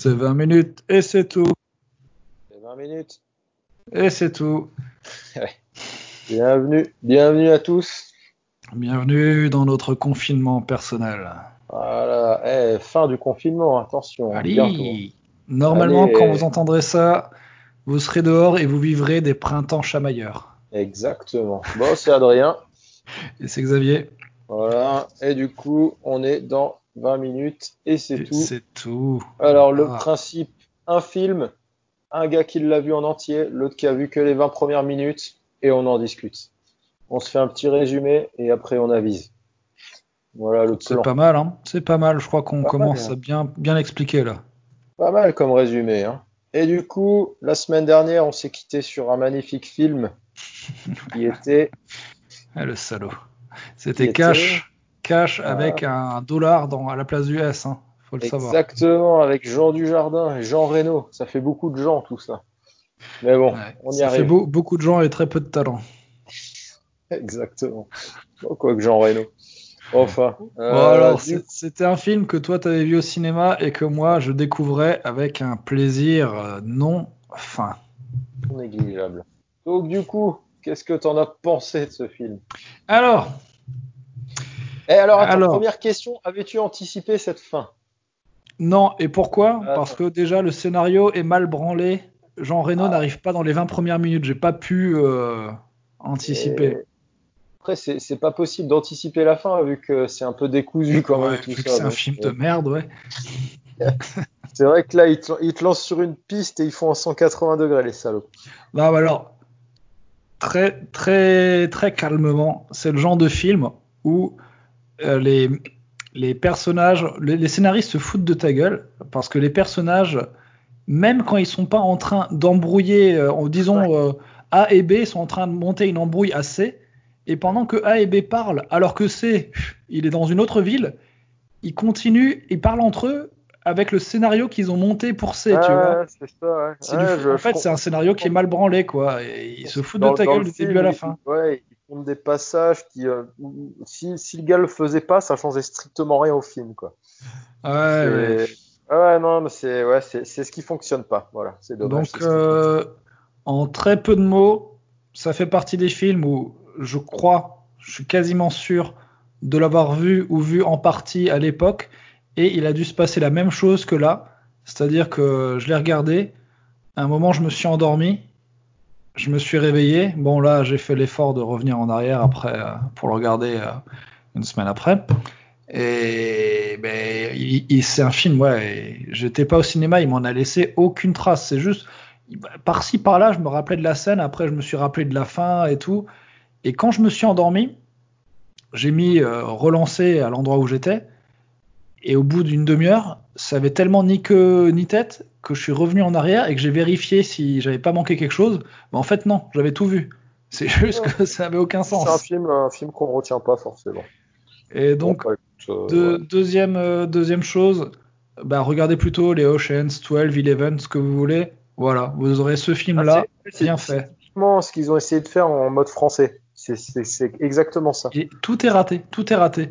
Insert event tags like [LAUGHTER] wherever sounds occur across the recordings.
C'est 20 minutes et c'est tout. C'est 20 minutes. Et c'est tout. [LAUGHS] bienvenue, bienvenue à tous. Bienvenue dans notre confinement personnel. Voilà, eh, fin du confinement, attention. Allez. Normalement, quand vous entendrez ça, vous serez dehors et vous vivrez des printemps chamailleurs. Exactement. Bon, c'est Adrien. et c'est Xavier. Voilà, et du coup, on est dans 20 minutes et c'est tout. C'est tout. Alors le ah. principe, un film, un gars qui l'a vu en entier, l'autre qui a vu que les 20 premières minutes et on en discute. On se fait un petit résumé et après on avise. Voilà le. C'est pas mal, hein C'est pas mal. Je crois qu'on commence à bien, bien expliquer là. Pas mal comme résumé. Hein et du coup, la semaine dernière, on s'est quitté sur un magnifique film qui était. [LAUGHS] Ah, le salaud. C'était Cash. Cash avec un dollar dans, à la place du S, hein, faut le savoir. Exactement, avec Jean Dujardin et Jean Reno. Ça fait beaucoup de gens tout ça. Mais bon, on y ça arrive. fait beaucoup de gens et très peu de talent. Exactement. quoi que Jean Reno. Enfin. Euh, c'était un film que toi tu avais vu au cinéma et que moi je découvrais avec un plaisir euh, non fin. Négligeable. Donc du coup, qu'est-ce que tu en as pensé de ce film? Alors, et alors, première question, avais-tu anticipé cette fin? Non, et pourquoi? Ah, Parce que déjà, le scénario est mal branlé. Jean Reno ah. n'arrive pas dans les 20 premières minutes. J'ai pas pu euh, anticiper. Après, c'est pas possible d'anticiper la fin vu que c'est un peu décousu quand même. c'est un film de merde, ouais. [LAUGHS] c'est vrai que là, ils te, lancent sur une piste et ils font en 180 degrés, les salauds. Non, bah alors, très, très, très calmement, c'est le genre de film où euh, les, les personnages, les, scénaristes se foutent de ta gueule parce que les personnages, même quand ils sont pas en train d'embrouiller, euh, disons euh, A et B sont en train de monter une embrouille à C, et pendant que A et B parlent, alors que C, il est dans une autre ville, ils continuent, ils parlent entre eux avec le scénario qu'ils ont monté pour C, tu vois. en fait, c'est un scénario qui est mal branlé, quoi. Et ils se foutent de ta gueule du début à la fin. Ouais, des passages qui, euh, si, si, le gars le faisait pas, ça changeait strictement rien au film, quoi. Ouais, ouais. non, mais c'est ouais, c'est ce qui fonctionne pas. Voilà, c'est dommage. Donc, euh, en très peu de mots, ça fait partie des films où je crois, je suis quasiment sûr de l'avoir vu ou vu en partie à l'époque, et il a dû se passer la même chose que là, c'est-à-dire que je l'ai regardé, à un moment je me suis endormi, je me suis réveillé. Bon, là, j'ai fait l'effort de revenir en arrière après euh, pour le regarder euh, une semaine après. Et ben, c'est un film, ouais. J'étais pas au cinéma, il m'en a laissé aucune trace. C'est juste par-ci par-là, je me rappelais de la scène. Après, je me suis rappelé de la fin et tout. Et quand je me suis endormi, j'ai mis euh, relancer à l'endroit où j'étais. Et au bout d'une demi-heure, ça avait tellement ni queue ni tête que je suis revenu en arrière et que j'ai vérifié si j'avais pas manqué quelque chose. Mais en fait, non, j'avais tout vu. C'est [LAUGHS] juste que ça avait aucun sens. C'est un film, un film qu'on retient pas forcément. Et donc, bah, euh, deuxième, euh, deuxième chose, bah, regardez plutôt les Oceans 12, 11, ce que vous voulez. Voilà, vous aurez ce film-là ah, bien fait. C'est ce qu'ils ont essayé de faire en mode français. C'est exactement ça. Et tout est raté, tout est raté.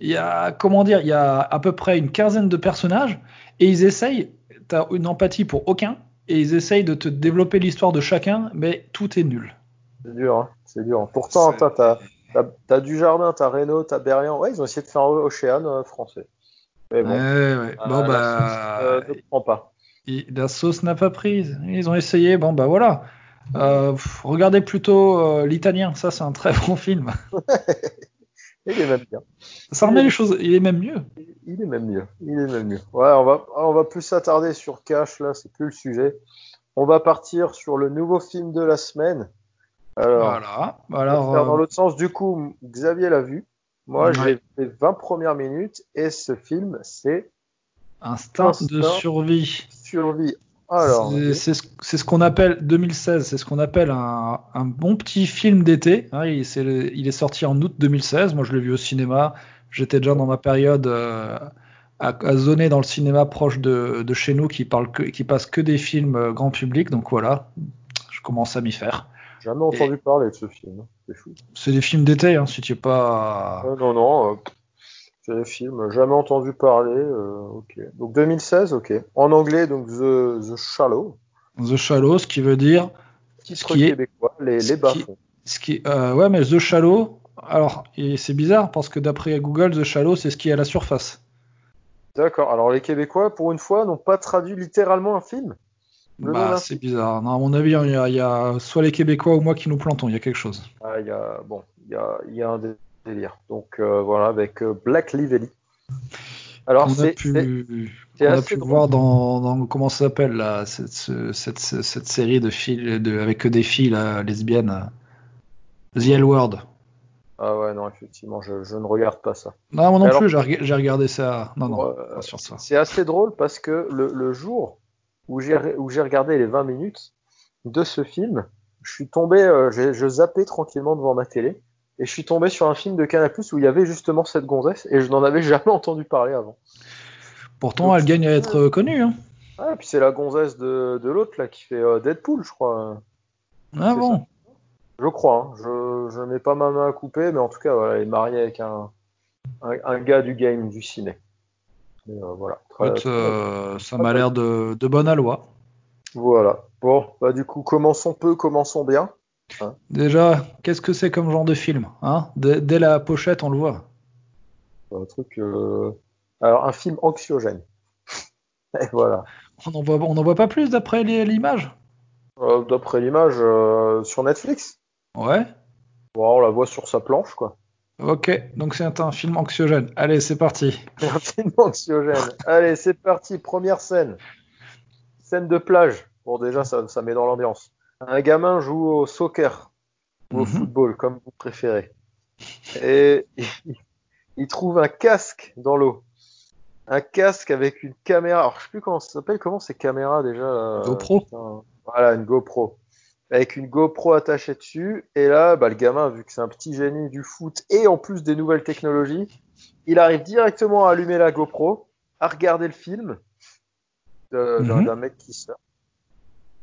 Il y a, comment dire, il y a à peu près une quinzaine de personnages et ils essayent t'as une empathie pour aucun et ils essayent de te développer l'histoire de chacun, mais tout est nul. C'est dur, hein c'est dur. Pourtant, t'as as, du jardin, t'as Renault, t'as Berriand. Ouais, ils ont essayé de faire un Océane euh, français. Mais bon, ouais, ouais. bon euh, bah, euh, ne prend pas. la sauce n'a pas prise. Ils ont essayé. Bon bah voilà. regardez plutôt l'italien. Ça, c'est un très [LAUGHS] bon film. [LAUGHS] Il est même bien. Ça remet les choses. Il est même mieux. Il est même mieux. Il est même mieux. Ouais, on va, on va plus s'attarder sur Cash là, c'est plus le sujet. On va partir sur le nouveau film de la semaine. Alors, voilà. Alors, dans l'autre sens, du coup, Xavier l'a vu. Moi, j'ai fait 20 premières minutes et ce film, c'est Instinct, de survie. Survie c'est ce, qu'on appelle 2016, c'est ce qu'on appelle un, bon petit film d'été. Hein, il, est sorti en août 2016. Moi, je l'ai vu au cinéma. J'étais déjà dans ma période euh, à, zoner dans le cinéma proche de, chez nous qui, parle qui passe que des films euh, grand public. Donc voilà, je commence à m'y faire. Jamais entendu parler de ce film. C'est des films d'été, hein, si tu es pas. non, non. Téléfilm, jamais entendu parler. euh, ok. Donc 2016, ok. En anglais, donc The, The Shallow. The Shallow, ce qui veut dire. Titre qui est- québécois, les, ce les qui- bas-fonds. Ce qui, euh, ouais, mais The Shallow. Alors, c'est bizarre parce que d'après Google, The Shallow, c'est ce qui est à la surface. D'accord. Alors les Québécois, pour une fois, n'ont pas traduit littéralement un film? Bah, c'est bizarre. Non, à mon avis, il y, a, il y a soit les Québécois ou moi qui nous plantons. Il y a quelque chose. Ah, il y a, bon, il y a, il y a un délire. Donc euh, voilà, avec euh, Black Lively. Alors on a c'est, pu, on a pu voir dans, dans- comment ça s'appelle là, cette, ce- cette, ce- cette série de filles de, avec des filles là, lesbiennes. euh, The L Word. Ah ouais, non, effectivement, je, je ne regarde pas ça. Non, moi non alors- plus, j'ai reg- j'ai regardé ça. Non, non, Euh, pas sur ça. C'est assez drôle parce que le, le jour où j'ai regardé les 20 minutes de ce film, je suis tombé, euh, je zappais tranquillement devant ma télé et je suis tombé sur un film de Canal+ où il y avait justement cette gonzesse et je n'en avais jamais [LAUGHS] entendu parler avant. Pourtant, elle gagne à être euh, connue. Hein. Ah, et puis c'est la gonzesse de, de l'autre là qui fait euh, Deadpool, je crois. Ah bon Je crois. hein. Je je mets pas ma main à couper, mais en tout cas, voilà, elle est mariée avec un un, un gars du game du ciné. Euh, voilà. Très- très- euh, ça m'a l'air de, de bonne aloi. Voilà. Bon, bah du coup, commençons peu, commençons bien. Déjà, qu'est-ce que c'est comme genre de film hein? Dès, dès la pochette, on le voit. Un truc. euh, Alors, un film anxiogène. [LAUGHS] Et voilà. On n'en voit, on en voit pas plus d'après l'image? Euh, D'après l'image euh, sur Netflix, Ouais. bon, on la voit sur sa planche, quoi. Ok, donc c'est un film anxiogène. Allez, c'est parti. [LAUGHS] Un film anxiogène. Allez, c'est parti. Première scène. Scène de plage. Bon, déjà, ça, ça met dans l'ambiance. Un gamin joue au soccer ou au Mhm. football, comme vous préférez. Et il, [LAUGHS] il trouve un casque dans l'eau. Un casque avec une caméra. Alors, je sais plus comment ça s'appelle. Comment ces caméras déjà euh, GoPro. putain. Voilà, une GoPro. Avec une GoPro attachée dessus. Et là, bah, le gamin, vu que c'est un petit génie du foot et en plus des nouvelles technologies, il arrive directement à allumer la GoPro, à regarder le film d'un Mhm. d'un mec qui surfe.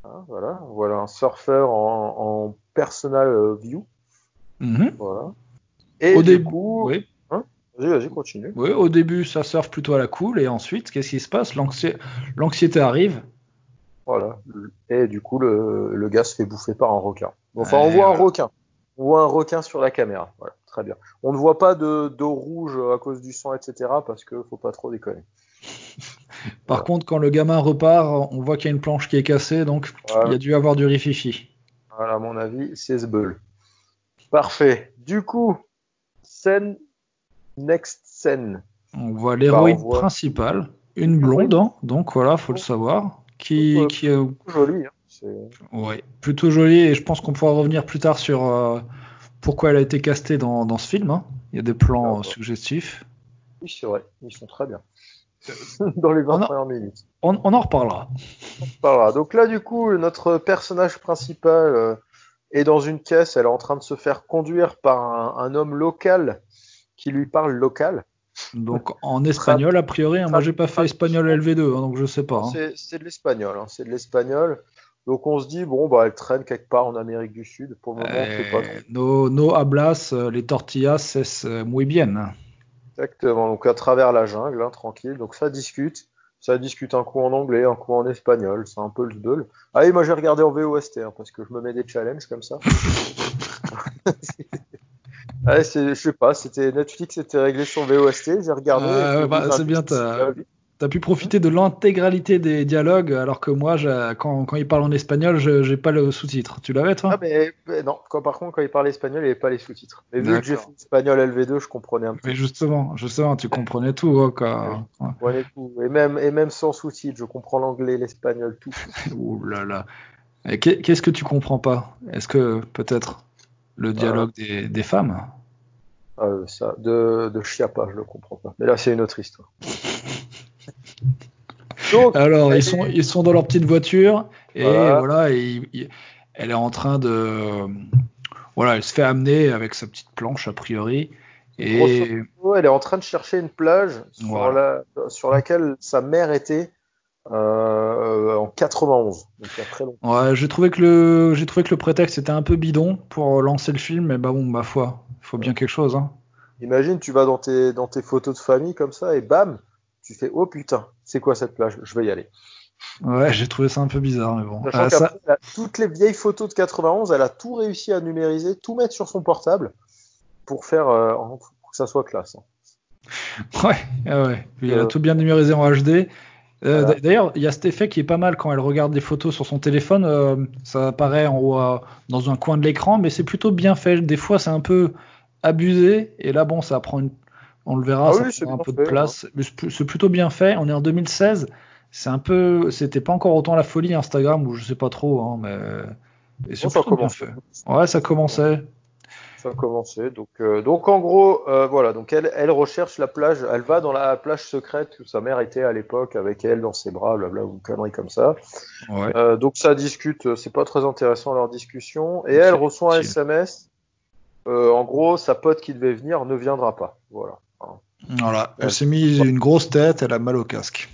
Hein, voilà, voilà un surfeur en, en personal euh, view. Mhm. Voilà. Et Au début, coup, oui. vas-y, vas-y, continue. Oui, au début, ça surfe plutôt à la cool, et ensuite, qu'est-ce qui se passe? L'anxi- L'anxiété arrive. Voilà. Et du coup, le, le gars se fait bouffer par un requin. Enfin, on Ouais, voit un requin. On voit un requin sur la caméra. Voilà, très bien. On ne voit pas de d'eau rouge à cause du sang, etc. Parce que faut pas trop déconner. [LAUGHS] Par contre, quand le gamin repart, on voit qu'il y a une planche qui est cassée, donc Voilà. il y a dû avoir du rififi. Voilà, à mon avis, c'est ce bull. Parfait. Du coup, scène, next scène. On voit l'héroïne Bah, voit- principale, une blonde, hein, donc voilà, faut le savoir, qui, Ouais. qui est Joli. Hein. Ouais, plutôt jolie, et je pense qu'on pourra revenir plus tard sur euh, pourquoi elle a été castée dans, dans ce film. hein. Il y a des plans euh, suggestifs. Oui, c'est vrai. Ils sont très bien. [LAUGHS] Dans les 20 On a- premières minutes. On, on en reparlera. Donc là, du coup, notre personnage principal euh, est dans une caisse. Elle est en train de se faire conduire par un, un homme local qui lui parle local. Donc en espagnol, a priori, hein, moi j'ai pas fait espagnol LV2, hein, donc je sais pas. hein. C'est c'est de l'espagnol. Hein. C'est de l'espagnol. Donc on se dit, bon, bah, elle traîne quelque part en Amérique du Sud. Pour le moment, pas. Euh, no, no hablas, euh, les tortillas, es euh, muy bien. Exactement, donc à travers la jungle, hein, tranquille. Donc ça discute. Ça discute un coup en anglais, un coup en espagnol. C'est un peu le bull. Ah oui, moi j'ai regardé en VOST hein, parce que je me mets des challenges comme ça. [LAUGHS] ouais, je sais pas, c'était Netflix était réglé sur VOST, j'ai regardé. Et ouais, bah, c'est bien, t'as- euh, T'as pu profiter de l'intégralité des dialogues, alors que moi, quand, quand il parle en espagnol, je j'ai pas le sous-titre. Tu l'avais, toi? Ah mais, mais non, quand, par contre quand il parlait espagnol, il n'y avait pas les sous-titres. Mais vu que j'ai fait espagnol LV2, je comprenais un peu. Mais justement, justement, tu comprenais tout. hein, quoi. Ouais. Tout. Et même, et même sans sous-titres, je comprends l'anglais, l'espagnol, tout. [LAUGHS] Ouh là là. Qu'est-ce que tu comprends pas? Est-ce que peut-être le dialogue des, des femmes? Euh, ça, de, de Chiappa, je le comprends pas. Mais là, c'est une autre histoire. [LAUGHS] Donc, Alors, ils sont, ils sont dans leur petite voiture et Voilà. voilà, et il- elle est en train de. Voilà, elle se fait amener avec sa petite planche a priori. Et modo, elle est en train de chercher une plage sur, Voilà. la, sur laquelle sa mère était euh, en 91, donc il y a très longtemps. ouais, j'ai trouvé que le, j'ai trouvé que le prétexte était un peu bidon pour lancer le film, mais bah bon, ma foi, il faut bien quelque chose. Hein. Imagine, tu vas dans tes, dans tes photos de famille comme ça et bam, tu fais oh putain, c'est quoi cette plage? Je vais y aller. Ouais, j'ai trouvé ça un peu bizarre, mais bon. Euh, ça... toutes les vieilles photos de 91, elle a tout réussi à numériser, tout mettre sur son portable pour faire euh, que ça soit classe. Hein. [LAUGHS] Ouais, ouais. il a tout bien numérisé en HD. Euh, d'ailleurs, il y a cet effet qui est pas mal quand elle regarde des photos sur son téléphone. Euh, ça apparaît en haut dans un coin de l'écran, mais c'est plutôt bien fait. Des fois, c'est un peu abusé. Et là, bon, ça prend une. On le verra, ah ça prend un peu de place. Hein. C'est plutôt bien fait. On est en 2016. C'est un peu. C'était pas encore autant la folie Instagram ou je sais pas trop, hein, mais. c'est plutôt bien fait. Ouais, ça commençait ça a commencé. Donc, euh, donc en gros, euh, voilà. Donc elle, elle recherche la plage. Elle va dans la plage secrète où sa mère était à l'époque avec elle dans ses bras, blabla, ou une connerie comme ça. Ouais. Euh, donc ça discute. C'est pas très intéressant leur discussion. Et elle reçoit un SMS. en gros, sa pote qui devait venir ne viendra pas. Voilà. Voilà. Elle s'est mise une grosse tête. Elle a mal au casque.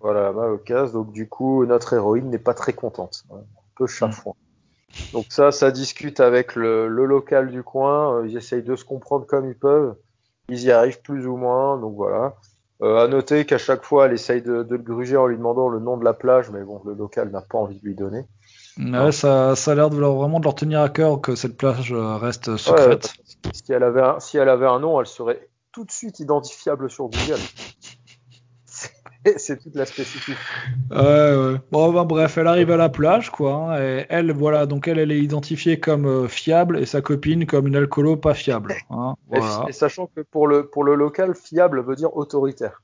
Voilà, mal au casque. Donc du coup, notre héroïne n'est pas très contente. Un peu chafouin. Donc ça, ça discute avec le, local du coin. Euh, ils essayent de se comprendre comme ils peuvent. Ils y arrivent plus ou moins. Donc voilà. Euh, à noter qu'à chaque fois, elle essaye de, le gruger en lui demandant le nom de la plage, mais bon, le local n'a pas envie de lui donner. Ouais, ça, ça a l'air de leur, vraiment de leur tenir à cœur que cette plage euh, reste secrète. si, elle avait si elle avait un nom, elle serait tout de suite identifiable sur Google. c'est toute la spécificité. Ouais. Bon, ben, bref, elle arrive à la plage, quoi. Hein, et elle, voilà, donc elle, elle est identifiée comme euh, fiable et sa copine comme une alcoolo pas fiable. Hein, et, sachant que pour le, pour le local, fiable veut dire autoritaire.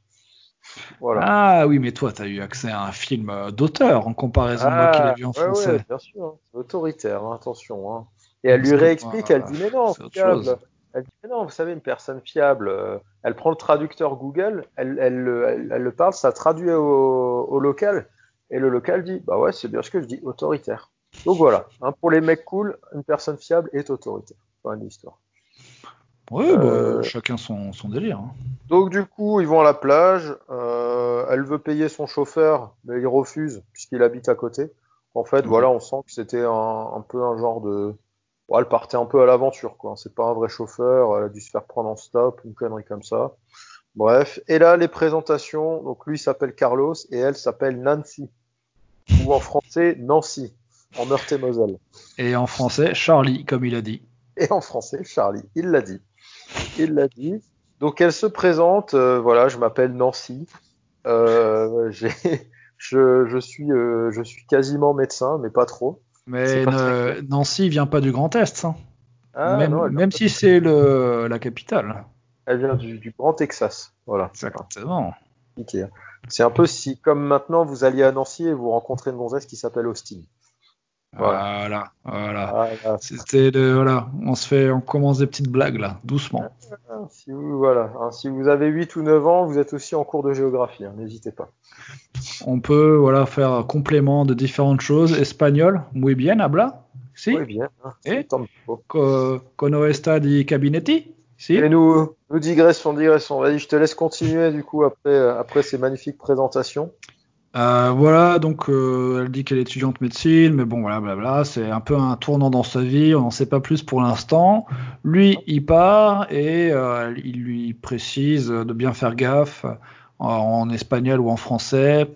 Voilà. Ah oui, mais toi, tu as eu accès à un film euh, d'auteur en comparaison à moi qui l'ai vu en ah, français. Ouais, bien sûr, hein. autoritaire, attention. Et elle lui réexplique, elle dit mais non, fiable. Elle dit non, vous savez, une personne fiable, euh, elle prend le traducteur Google, elle, elle, le parle, ça traduit au, local, et le local dit bah ouais, c'est bien ce que je dis, autoritaire. Donc voilà, hein, pour les mecs cool, une personne fiable est autoritaire. Fin de l'histoire. Oui, bah, euh, chacun son, délire. Hein. Donc du coup, ils vont à la plage. Euh, elle veut payer son chauffeur, mais il refuse puisqu'il habite à côté. En fait, voilà, on sent que c'était un, peu un genre de, elle partait un peu à l'aventure, quoi. C'est pas un vrai chauffeur, elle a dû se faire prendre en stop, une connerie comme ça. Bref. Et là, les présentations. Donc, lui s'appelle Carlos et elle s'appelle Nancy. Ou en français, Nancy. En Meurthe-et-Moselle. Et en français, Charlie, comme il a dit. Et en français, Charlie. Il l'a dit. Il l'a dit. Donc, elle se présente. Euh, voilà, je m'appelle Nancy. Euh, [LAUGHS] je, je, suis, euh, je suis quasiment médecin, mais pas trop. Mais Nancy vient pas du Grand Est, hein. ah, même, si c'est la capitale. Elle vient du, Grand Texas, voilà. Exactement. C'est un peu si, comme maintenant, vous alliez à Nancy et vous rencontrez une gonzesse qui s'appelle Austin. Voilà, voilà. C'était voilà, on se fait, on commence des petites blagues là, doucement. Si vous, voilà, hein, si vous avez 8 ou 9 ans, vous êtes aussi en cours de géographie, hein, n'hésitez pas. On peut voilà faire un complément de différentes choses. Espagnol, muy bien, habla? Si? Muy bien. Hein, Et Cono esta di cabinetti? Si? Et nous, nous digressons, digressons. Vas-y, je te laisse continuer du coup après, euh, après ces magnifiques présentations. Euh, voilà, donc euh, elle dit qu'elle est étudiante médecine, mais bon, voilà, blabla, c'est un peu un tournant dans sa vie, on n'en sait pas plus pour l'instant. Lui, il part et euh, il lui précise de bien faire gaffe en, espagnol ou en français.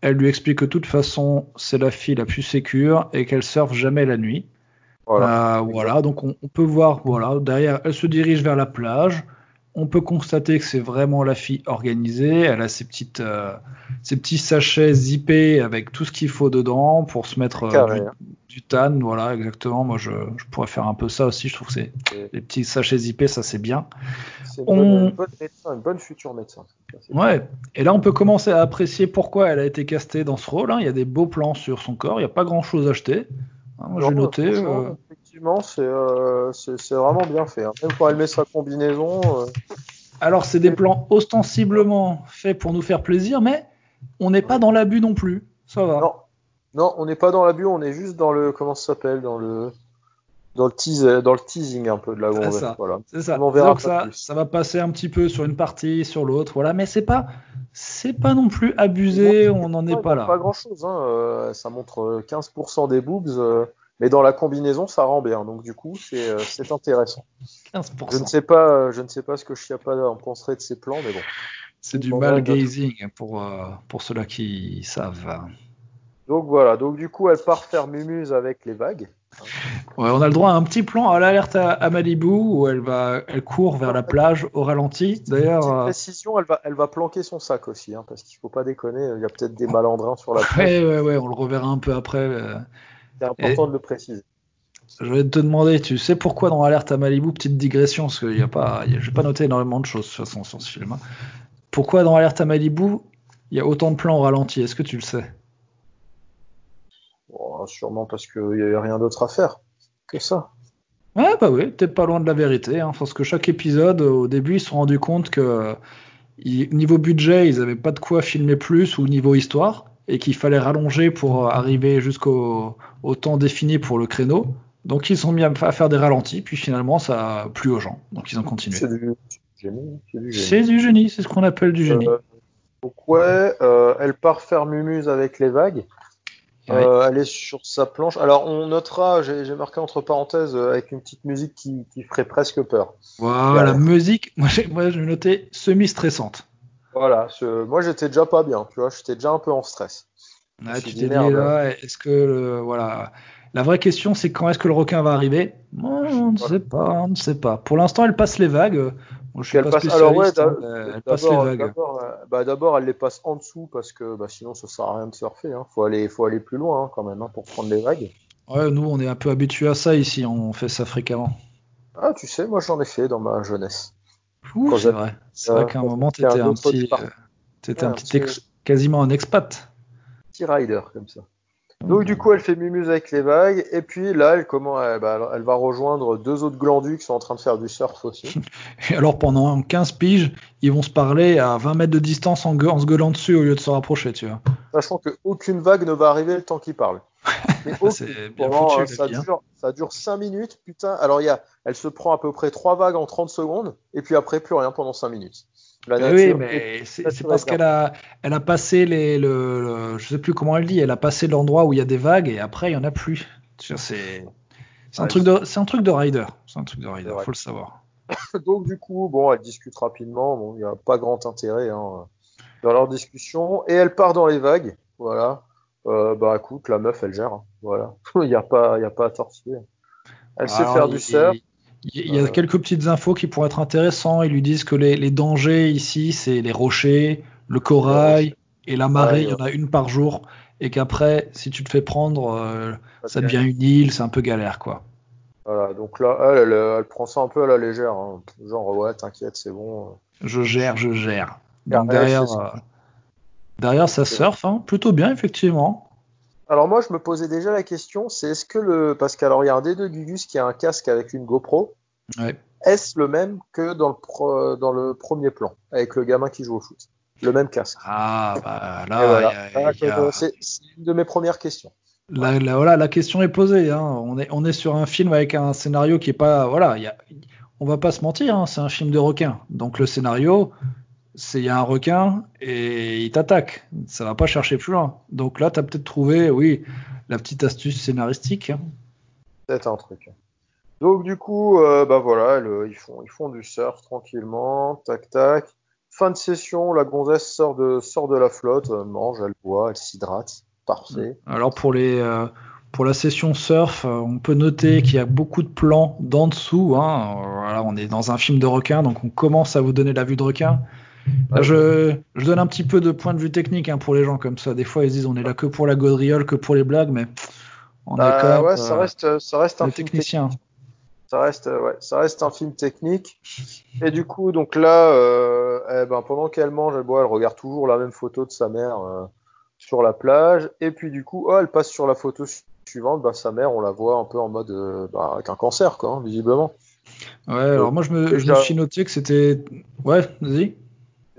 Elle lui explique que de toute façon, c'est la fille la plus sécure et qu'elle surfe jamais la nuit. Voilà, voilà donc on, on, peut voir, voilà, derrière, elle se dirige vers la plage on peut constater que c'est vraiment la fille organisée. Elle a ses petites, euh, ses petits sachets zippés avec tout ce qu'il faut dedans pour se mettre euh, du, tan. Voilà, exactement. Moi, je, pourrais faire un peu ça aussi. Je trouve que c'est les petits sachets zippés, ça c'est bien. C'est une, bonne future médecin. Ouais. Et là, on peut commencer à apprécier pourquoi elle a été castée dans ce rôle. Hein. Il y a des beaux plans sur son corps. Il n'y a pas grand chose à acheter. Hein, j'ai noté. Effectivement, euh, c'est vraiment bien fait. Hein. Même quand elle met sa combinaison. Euh, Alors, c'est des plans ostensiblement faits pour nous faire plaisir, mais on n'est pas dans l'abus non plus. Ça va. Non, non on n'est pas dans l'abus, on est juste dans le. Comment ça s'appelle Dans le. Dans le, tease, dans le teasing un peu de la C'est ça. Voilà. ça. On verra ça, ça va passer un petit peu sur une partie, sur l'autre, voilà. Mais c'est pas, c'est pas non plus abusé. on n'en est pas là. Pas grand chose. Hein. Euh, ça montre 15% des boobs Mais dans la combinaison, ça rend bien. Donc du coup, c'est euh, intéressant. 15%. Je ne sais pas, euh, je ne sais pas ce que en penserait de ses plans, mais bon. C'est du mal gazing pour, euh, pour ceux-là qui savent. Donc voilà. Donc du coup, elle part faire mumuse avec les vagues. Ouais, on a le droit à un petit plan à l'alerte à, à Malibu où elle va, elle court vers la plage au ralenti. D'ailleurs, Petite euh, précision, elle va, elle va planquer son sac aussi, hein, parce qu'il faut pas déconner. Il y a peut-être des malandrins sur la [LAUGHS] plage. ouais, ouais, ouais, on le reverra un peu après. C'est important de le préciser. Je vais te demander, tu sais pourquoi dans Alerte à Malibu, petite digression, parce que y a pas, y a- j'ai pas noté énormément de choses de toute façon sur ce film. hein. Pourquoi dans Alerte à Malibu, il y a autant de plans au ralenti? Est-ce que tu le sais? Bon, sûrement parce qu'il n'y a rien d'autre à faire que ça. Ouais, bah oui, t'es pas loin de la vérité. Hein, parce que chaque épisode, au début, ils se sont rendus compte que niveau budget, ils avaient pas de quoi filmer plus ou niveau histoire, et qu'il fallait rallonger pour arriver jusqu'au au temps défini pour le créneau. Donc ils sont mis à, à faire des ralentis, puis finalement ça a plu aux gens. Donc ils ont continué. C'est du génie. C'est du génie. Ce qu'on appelle du génie. Euh, donc ouais, euh, elle part faire mumuse avec les vagues. Euh, elle est sur sa planche. Alors on notera, j'ai marqué entre parenthèses euh, avec une petite musique qui, qui ferait presque peur. Voilà, la musique, moi [LAUGHS] moi, j'ai noté semi-stressante. Voilà, ce- moi j'étais déjà pas bien, tu vois, j'étais déjà un peu en stress. Tu t'es dit, là, est-ce que le- voilà, la vraie question c'est quand est-ce que le requin va arriver? Moi, On ne sait pas, on ne sait pas. Pour l'instant, elle passe les vagues. Je suis pas passe- spécialiste. alors ouais, hein, elle passe les d'abord, vagues. d'abord, euh, bah, d'abord, elle les passe en dessous parce que bah, sinon ça sert à rien de surfer. Hein. Faut aller, faut aller plus loin hein, quand même hein, pour prendre les vagues. Ouais, nous, on est un peu habitués à ça ici. On fait ça fréquemment. Ah, tu sais, moi j'en ai fait dans ma jeunesse. Ouh, c'est vrai. C'est vrai qu'à un moment, t'étais un un petit, euh, t'étais Ouais, un petit- ex- quasiment un expat. Petit rider comme ça. Donc du coup, elle fait mumuse avec les vagues et puis là, elle comment, elle, bah, elle va rejoindre deux autres glandus qui sont en train de faire du surf aussi. [LAUGHS] Et alors, pendant 15 piges, ils vont se parler à 20 mètres de distance en, se gueulant dessus au lieu de se rapprocher, tu vois. Sachant que aucune vague ne va arriver le temps qu'ils parlent. [LAUGHS] Mais aucune. C'est bien Pendant, foutu, la ça hein. dure, ça dure 5 minutes, putain. Alors il y a, elle se prend à peu près trois vagues en 30 secondes et puis après plus rien pendant 5 minutes. La Mais nature oui, mais c'est parce qu'elle a, elle a passé les, le, le- je sais plus comment elle dit, elle a passé l'endroit où il y a des vagues et après il y en a plus. C'est, un Ouais, truc de, c'est un truc de rider. C'est un truc de rider, faut le savoir. [LAUGHS] Donc du coup, bon, elle discute rapidement. Bon, il n'y a pas grand intérêt hein, dans leur discussion et elle part dans les vagues. Voilà. Euh, bah écoute, la meuf, elle gère. hein. Voilà. [LAUGHS] Il n'y a pas, il y a pas à tortiller. Elle sait faire il- du surf. Il il y a Euh. quelques petites infos qui pourraient être intéressantes. Ils lui disent que les, les dangers ici, c'est les rochers, le corail et la marée. Ouais, Il y en a une par jour. Et qu'après, si tu te fais prendre, euh, ça devient- une île, c'est un peu galère, quoi. Voilà. Donc là, elle, elle, elle prend ça un peu à la légère. hein. Genre ouais, t'inquiète, c'est bon. Je gère, je gère. Donc derrière, euh, derrière ça surfe, hein, plutôt bien, effectivement. Alors moi, je me posais déjà la question, c'est est-ce que le, parce qu'alors il y a un des deux Gugus qui a un casque avec une GoPro. Ouais. Est-ce le même que dans le, pro- dans le premier plan, avec le gamin qui joue au foot? Le même casque. Ah, bah là, voilà. Ah, a- euh, C'est une de mes premières questions. là, là, voilà, la question est posée. Hein. On, est, on est sur un film avec un scénario qui est pas. Voilà, il y a, on va pas se mentir, hein, c'est un film de requin. Donc le scénario, c'est il y a un requin et il t'attaque. Ça va pas chercher plus loin. Donc là, tu as peut-être trouvé, oui, la petite astuce scénaristique. hein. C'est un truc. Donc du coup, euh, bah voilà, elle, ils font, ils font du surf tranquillement, tac tac. Fin de session, la gonzesse sort de, sort de la flotte, euh, mange, elle boit, elle s'hydrate, parfait. Alors pour les euh, pour la session surf, euh, on peut noter qu'il y a beaucoup de plans d'en dessous. Hein. Voilà, on est dans un film de requin, donc on commence à vous donner la vue de requin. Ouais. je, je donne un petit peu de point de vue technique hein, pour les gens comme ça. Des fois, ils disent on est là que pour la gaudriole, que pour les blagues, mais on est Bah, quand même ouais, ça euh, reste, ça reste un film technique. Ça reste, euh, ouais, ça reste un film technique. Et du coup, donc là, euh, eh ben, pendant qu'elle mange, elle boit, elle regarde toujours la même photo de sa mère sur la plage. Et puis du coup, oh, elle passe sur la photo su- suivante. Bah, sa mère, on la voit un peu en mode euh, bah, avec un cancer, quoi, hein, visiblement. Ouais, alors moi je me, je me déjà- suis noté que c'était. Ouais, vas-y.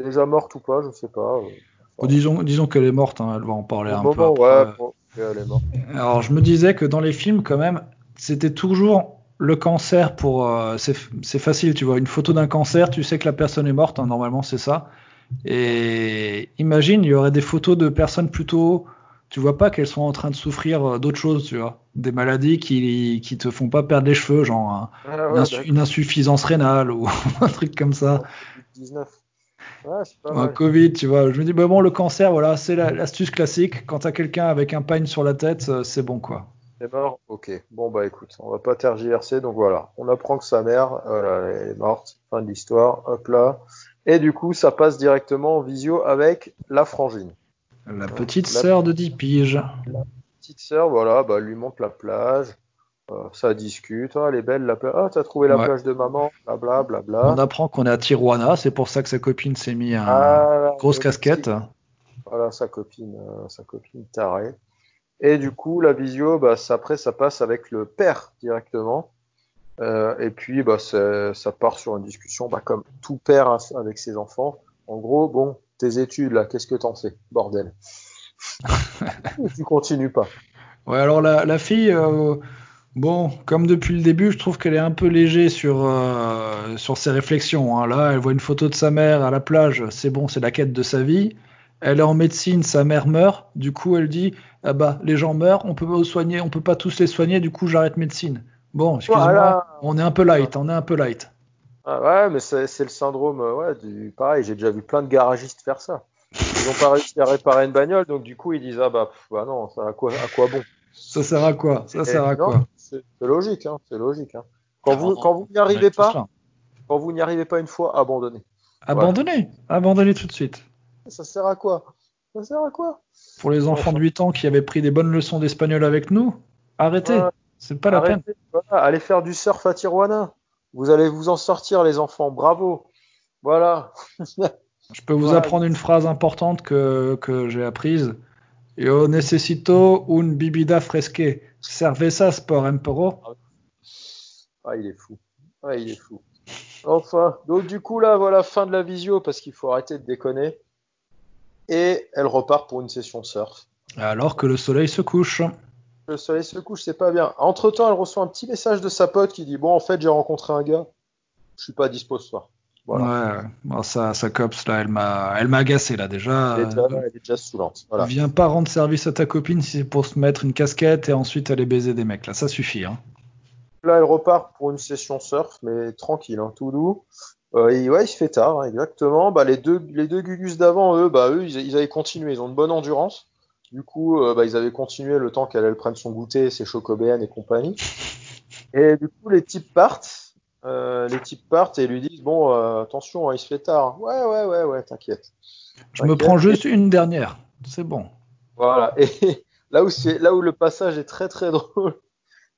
Déjà morte ou pas, je sais pas. euh. Disons disons qu'elle est morte, hein, elle va en parler un moment, peu ouais, après. bon, elle est morte. Alors, je me disais que dans les films, quand même, c'était toujours le cancer pour. euh, c'est facile, tu vois. Une photo d'un cancer, tu sais que la personne est morte, hein, normalement, c'est ça. Et imagine, il y aurait des photos de personnes plutôt tu vois pas qu'elles sont en train de souffrir euh, d'autres choses, tu vois. Des maladies qui, qui te font pas perdre les cheveux, genre Ah une, insu- une insuffisance rénale ou [LAUGHS] un truc comme ça. 19. Ouais, c'est pas Un mal. Covid, tu vois. Je me dis, bah bon, le cancer, voilà, c'est la- l'astuce classique. Quand t'as quelqu'un avec un pagne sur la tête, euh, c'est bon, quoi. C'est mort Ok. Bon, bah écoute, on va pas tergiverser. Donc voilà, on apprend que sa mère, voilà, elle est morte. Fin de l'histoire. Hop là. Et du coup, ça passe directement en visio avec la frangine. La petite La- sœur de 10 piges. Petite sœur, voilà, bah, elle lui montre la plage. Euh, ça discute. Ah, elle est belle la plage. Ah, t'as trouvé la Ouais. plage de maman. Blabla, blabla. On apprend qu'on est à Tijuana, c'est pour ça que sa copine s'est mis un Ah, grosse casquette. Voilà, sa copine, euh, sa copine tarée. Et du coup, la visio, bah, ça- après, ça passe avec le père directement. Euh, et puis, bah, ça part sur une discussion, bah, comme tout père avec ses enfants. En gros, bon, tes études, là, qu'est-ce que t'en fais, bordel? [LAUGHS] Tu continues pas. Ouais, alors la, la fille, euh, bon, comme depuis le début, je trouve qu'elle est un peu léger sur, euh, sur ses réflexions. hein. Là, elle voit une photo de sa mère à la plage, c'est bon, c'est la quête de sa vie. Elle est en médecine, sa mère meurt. Du coup, elle dit, ah bah, les gens meurent, on peut pas soigner, on peut pas tous les soigner. Du coup, j'arrête médecine. Bon, excuse-moi, Voilà. on est un peu light, on est un peu light. Ah ouais, mais c'est le syndrome, euh, ouais, du, pareil, j'ai déjà vu plein de garagistes faire ça. Ils ont pas réussi à réparer une bagnole, donc du coup, ils disent, ah bah, pff, bah non, ça, à quoi, à quoi bon? Ça sert à quoi? Ça sert à non, quoi? C'est logique, hein, c'est logique. Hein. Quand, vous, On- quand vous n'y arrivez pas, là. quand vous n'y arrivez pas une fois, abandonnez. Abandonner, abandonner tout de suite. Ça sert à quoi? Ça sert à quoi? Pour les enfants de 8 ans qui avaient pris des bonnes leçons d'espagnol avec nous, arrêtez. C'est pas la peine. Voilà, allez faire du surf à Tijuana. Vous allez vous en sortir, les enfants. Bravo. Voilà. [LAUGHS] Je peux vous Voilà. apprendre une phrase importante que, que j'ai apprise. Yo necesito un bibida fresque. Cerveza por empero. Ah, il est fou. Ah, il est fou. Enfin, donc du coup là, voilà, fin de la visio parce qu'il faut arrêter de déconner. Et elle repart pour une session surf. Alors que le soleil se couche. Le soleil se couche, c'est pas bien. Entre temps, elle reçoit un petit message de sa pote qui dit Bon, en fait, j'ai rencontré un gars. Je suis pas dispo ce soir. Voilà. Ouais, ouais. Bon, ça, ça cops là, elle m'a, elle m'a agacé là déjà. Elle, est déjà, elle est déjà saoulante. Voilà. Viens pas rendre service à ta copine si c'est pour se mettre une casquette et ensuite aller baiser des mecs là, ça suffit. Hein. Là, elle repart pour une session surf, mais tranquille, hein, tout doux. Euh, et ouais, il se fait tard, hein, exactement. Bah, les deux, les deux Gugus d'avant, eux, bah, eux, ils, ils avaient continué. Ils ont une bonne endurance. Du coup, euh, bah, ils avaient continué le temps qu'elle elle prenne son goûter, ses chocobéennes et compagnie. [LAUGHS] Et du coup, les types partent. Euh, les types partent et lui disent bon, euh, attention, hein, il se fait tard. Ouais, ouais, ouais, ouais, t'inquiète. Je me prends juste une dernière. C'est bon. Voilà. Et [LAUGHS] là où c'est, là où le passage est très très [LAUGHS] drôle,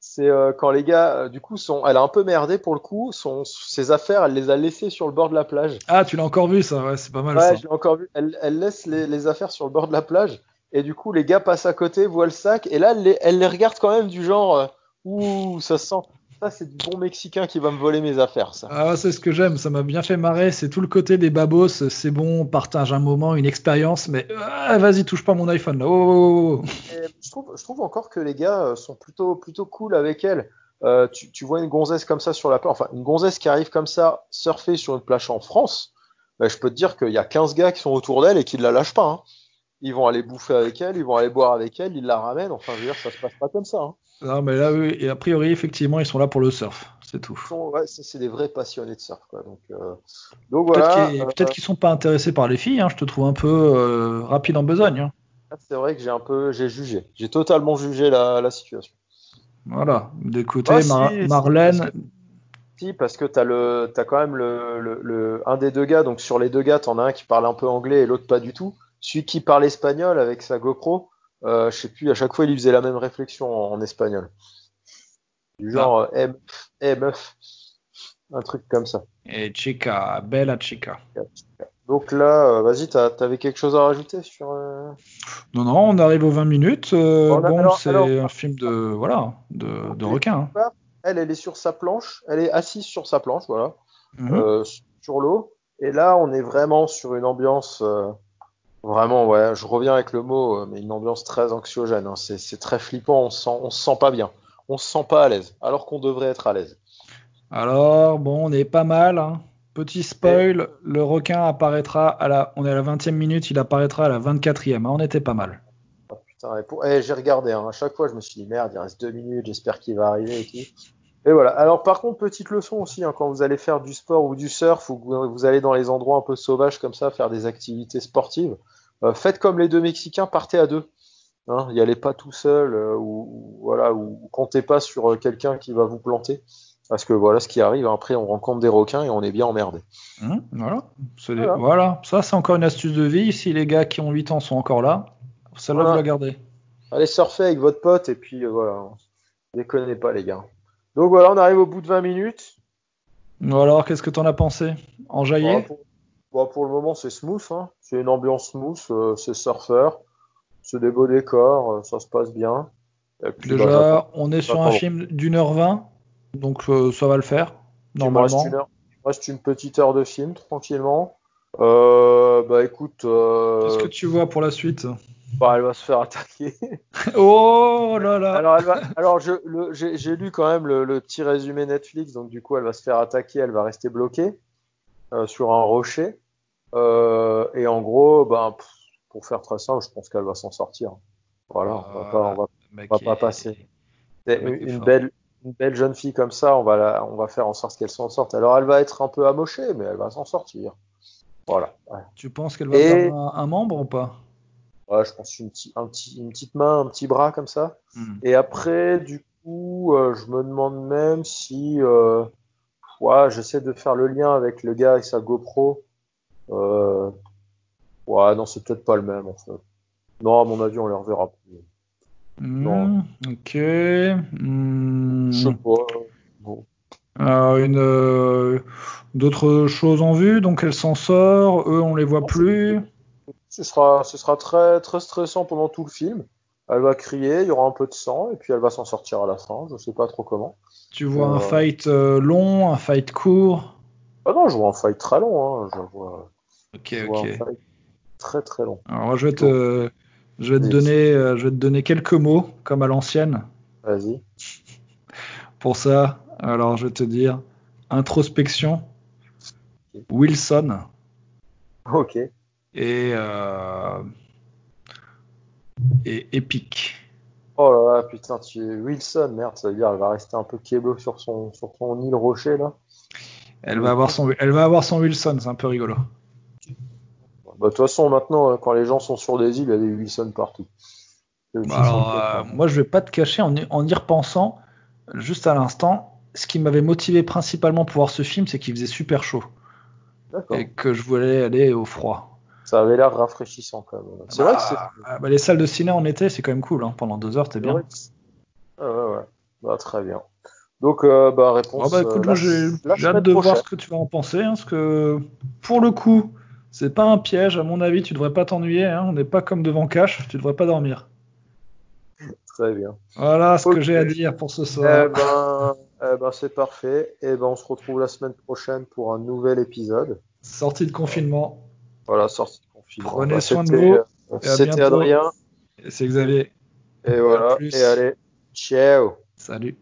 c'est euh, quand les gars, du coup, sont, elle a un peu merdé pour le coup. Son, ses affaires, elle les a laissées sur le bord de la plage. Ah, tu l'as encore vu ça, ouais, c'est pas mal Ouais, ça. je l'ai encore vu. Elle, elle laisse les, les affaires sur le bord de la plage. Et du coup, les gars passent à côté, voient le sac. Et là, elle les, elle les regarde quand même du genre, ouh, ça sent. Ça, c'est du bon Mexicain qui va me voler mes affaires, ça. Ah, c'est ce que j'aime, ça m'a bien fait marrer. C'est tout le côté des babos, c'est bon, on partage un moment, une expérience, mais ah, vas-y, touche pas mon iPhone là. Oh, oh, oh, oh. Je, trouve, je trouve encore que les gars euh, sont plutôt, plutôt cool avec elle. Euh, tu, tu vois une gonzesse comme ça sur la plage, enfin une gonzesse qui arrive comme ça surfer sur une plage en France, bah, je peux te dire qu'il y a 15 gars qui sont autour d'elle et qui ne la lâchent pas. Hein. Ils vont aller bouffer avec elle, ils vont aller boire avec elle, ils la ramènent. Enfin, je veux dire, ça se passe pas comme ça. Hein. Non, mais là, oui, et a priori, effectivement, ils sont là pour le surf, c'est tout. Ouais, c'est des vrais passionnés de surf. Quoi. Donc, euh, donc Peut-être voilà. qu'ils euh, peut-être qu'ils sont pas intéressés par les filles, hein, je te trouve un peu euh, rapide en besogne. hein. c'est vrai que j'ai un peu, j'ai jugé, j'ai totalement jugé la, la situation. Voilà, Ah, si, Mar- si, Marlène, parce Si, parce que t'as le, t'as quand même le, le, le- un des deux gars. Donc sur les deux gars, t'en as un qui parle un peu anglais et l'autre pas du tout. Celui qui parle espagnol avec sa GoPro, euh, je sais plus. À chaque fois, il lui faisait la même réflexion en, en espagnol. Du genre, euh, eh, meuf, eh, meuf, un truc comme ça. et Chica, bella Chica. Donc là, euh, vas-y, t'as- t'avais quelque chose à rajouter sur. euh, Non, non, on arrive aux 20 minutes. euh, Bon, c'est un film de, voilà, de, de requin. hein. Elle, elle est sur sa planche. Elle est assise sur sa planche, voilà. Mhm. euh, sur l'eau. Et là, on est vraiment sur une ambiance, euh, vraiment, ouais, je reviens avec le mot, euh, mais une ambiance très anxiogène. hein. C'est, très flippant, on se, sent, on se sent pas bien. On se sent pas à l'aise, alors qu'on devrait être à l'aise. Alors, bon, on est pas mal. hein. Petit spoil, le requin apparaîtra à la, on est à la 20e minute, il apparaîtra à la 24e. hein, on était pas mal. Oh, putain, pour... eh, j'ai regardé, hein. à chaque fois je me suis dit merde, il reste deux minutes, j'espère qu'il va arriver et tout. Et voilà. Alors par contre, petite leçon aussi, hein, quand vous allez faire du sport ou du surf ou vous, allez dans les endroits un peu sauvages comme ça, faire des activités sportives, euh, faites comme les deux Mexicains, partez à deux. Hein, y allez pas tout seul euh, ou, ou- voilà ou comptez pas sur euh, quelqu'un qui va vous planter parce que voilà ce qui arrive après on rencontre des requins et on est bien emmerdé. Hum, voilà. Voilà. voilà. Ça, c'est encore une astuce de vie. Si les gars qui ont 8 ans sont encore là, celle-là, Voilà. vous la gardez. Allez surfer avec votre pote et puis voilà, déconnez pas les gars. Donc voilà, on arrive au bout de 20 minutes. Alors, qu'est-ce que t'en as pensé? Enjaillé? Bon, pour, bon, pour le moment c'est smooth, hein. c'est une ambiance smooth, euh, c'est surfeur, c'est des beaux décors, euh, ça se passe bien. Et puis, bah, Déjà, j'attends- on est sur un film d'une heure vingt, donc euh, ça va le faire, Il me reste normalement. une, heure- il me reste une petite heure de film tranquillement. Bah écoute, Qu'est-ce que tu vois pour la suite? Bah, elle va se faire attaquer. [LAUGHS] Oh là là alors elle va, alors je, le- j'ai, j'ai lu quand même le, le petit résumé Netflix, donc du coup elle va se faire attaquer, elle va rester bloquée euh, sur un rocher. Euh, et en gros, pff, pour faire très simple, je pense qu'elle va s'en sortir. Voilà, on va pas, on va, on va pas passer. Une belle, une belle jeune fille comme ça, on va la, on va faire en sorte qu'elle s'en sorte. Alors elle va être un peu amochée, mais elle va s'en sortir. Voilà. Ouais. Tu penses qu'elle va Et- perdre un, un membre ou pas? Ouais, je pense une, petit, un petit, une petite main, un petit bras comme ça. Hmm. Et après, du coup, euh, je me demande même si, euh, ouais, j'essaie de faire le lien avec le gars et sa GoPro. Euh, ouais, non, c'est peut-être pas le même en fait. Non, à mon avis, on les reverra plus. Non. Hmm, Ok. Hmm. Je sais pas. Bon. Euh, une euh, d'autres choses en vue, donc elle s'en sort, eux on les voit plus. Ce sera, ce sera très, très stressant pendant tout le film. Elle va crier, il y aura un peu de sang, et puis elle va s'en sortir à la fin. Je sais pas trop comment. Tu vois un Euh, fight euh, long, un fight court? Ah non, je vois un fight très long. Hein. Je vois, je un fight très très long. Alors je vais te, je vais te donner, euh, je vais te donner quelques mots comme à l'ancienne. Vas-y. Pour ça, alors je vais te dire introspection, Wilson Ok. Et euh, et épique. Oh là là, putain, tu Wilson, merde, ça veut dire elle va rester un peu kéblo sur son, sur son île rocher là. Elle va avoir son, elle va avoir son Wilson, c'est un peu rigolo. Bah, de toute façon, maintenant, euh, quand les gens sont sur des îles, il y a des Wilson partout. Bah, alors, euh, moi, je vais pas te cacher en y, en y repensant, juste à l'instant, ce qui m'avait motivé principalement pour voir ce film, c'est qu'il faisait super chaud et que je voulais aller au froid. Ça avait l'air rafraîchissant quand même. C'est vrai que c'est. Ah, bah, les salles de ciné en été, c'est quand même cool. hein. Pendant deux heures, t'es bien. Ah ouais, ouais. Bah, très bien. Donc, euh, bah, réponse. Bah, écoute, euh, j'ai hâte de voir ce que tu vas en penser, hein, parce que pour le coup, c'est pas un piège. À mon avis, tu devrais pas t'ennuyer. hein. On n'est pas comme devant Cash, tu devrais pas dormir. Très bien. Voilà ce que j'ai à dire pour ce soir. Eh ben, eh ben, c'est parfait. Et ben, on se retrouve la semaine prochaine pour un nouvel épisode. Sortie de confinement. Voilà, sortie de confinement. Prenez Bah, soin de vous, euh, C'était. Adrien. Et C'est Xavier. Et voilà. Et allez, ciao. Salut.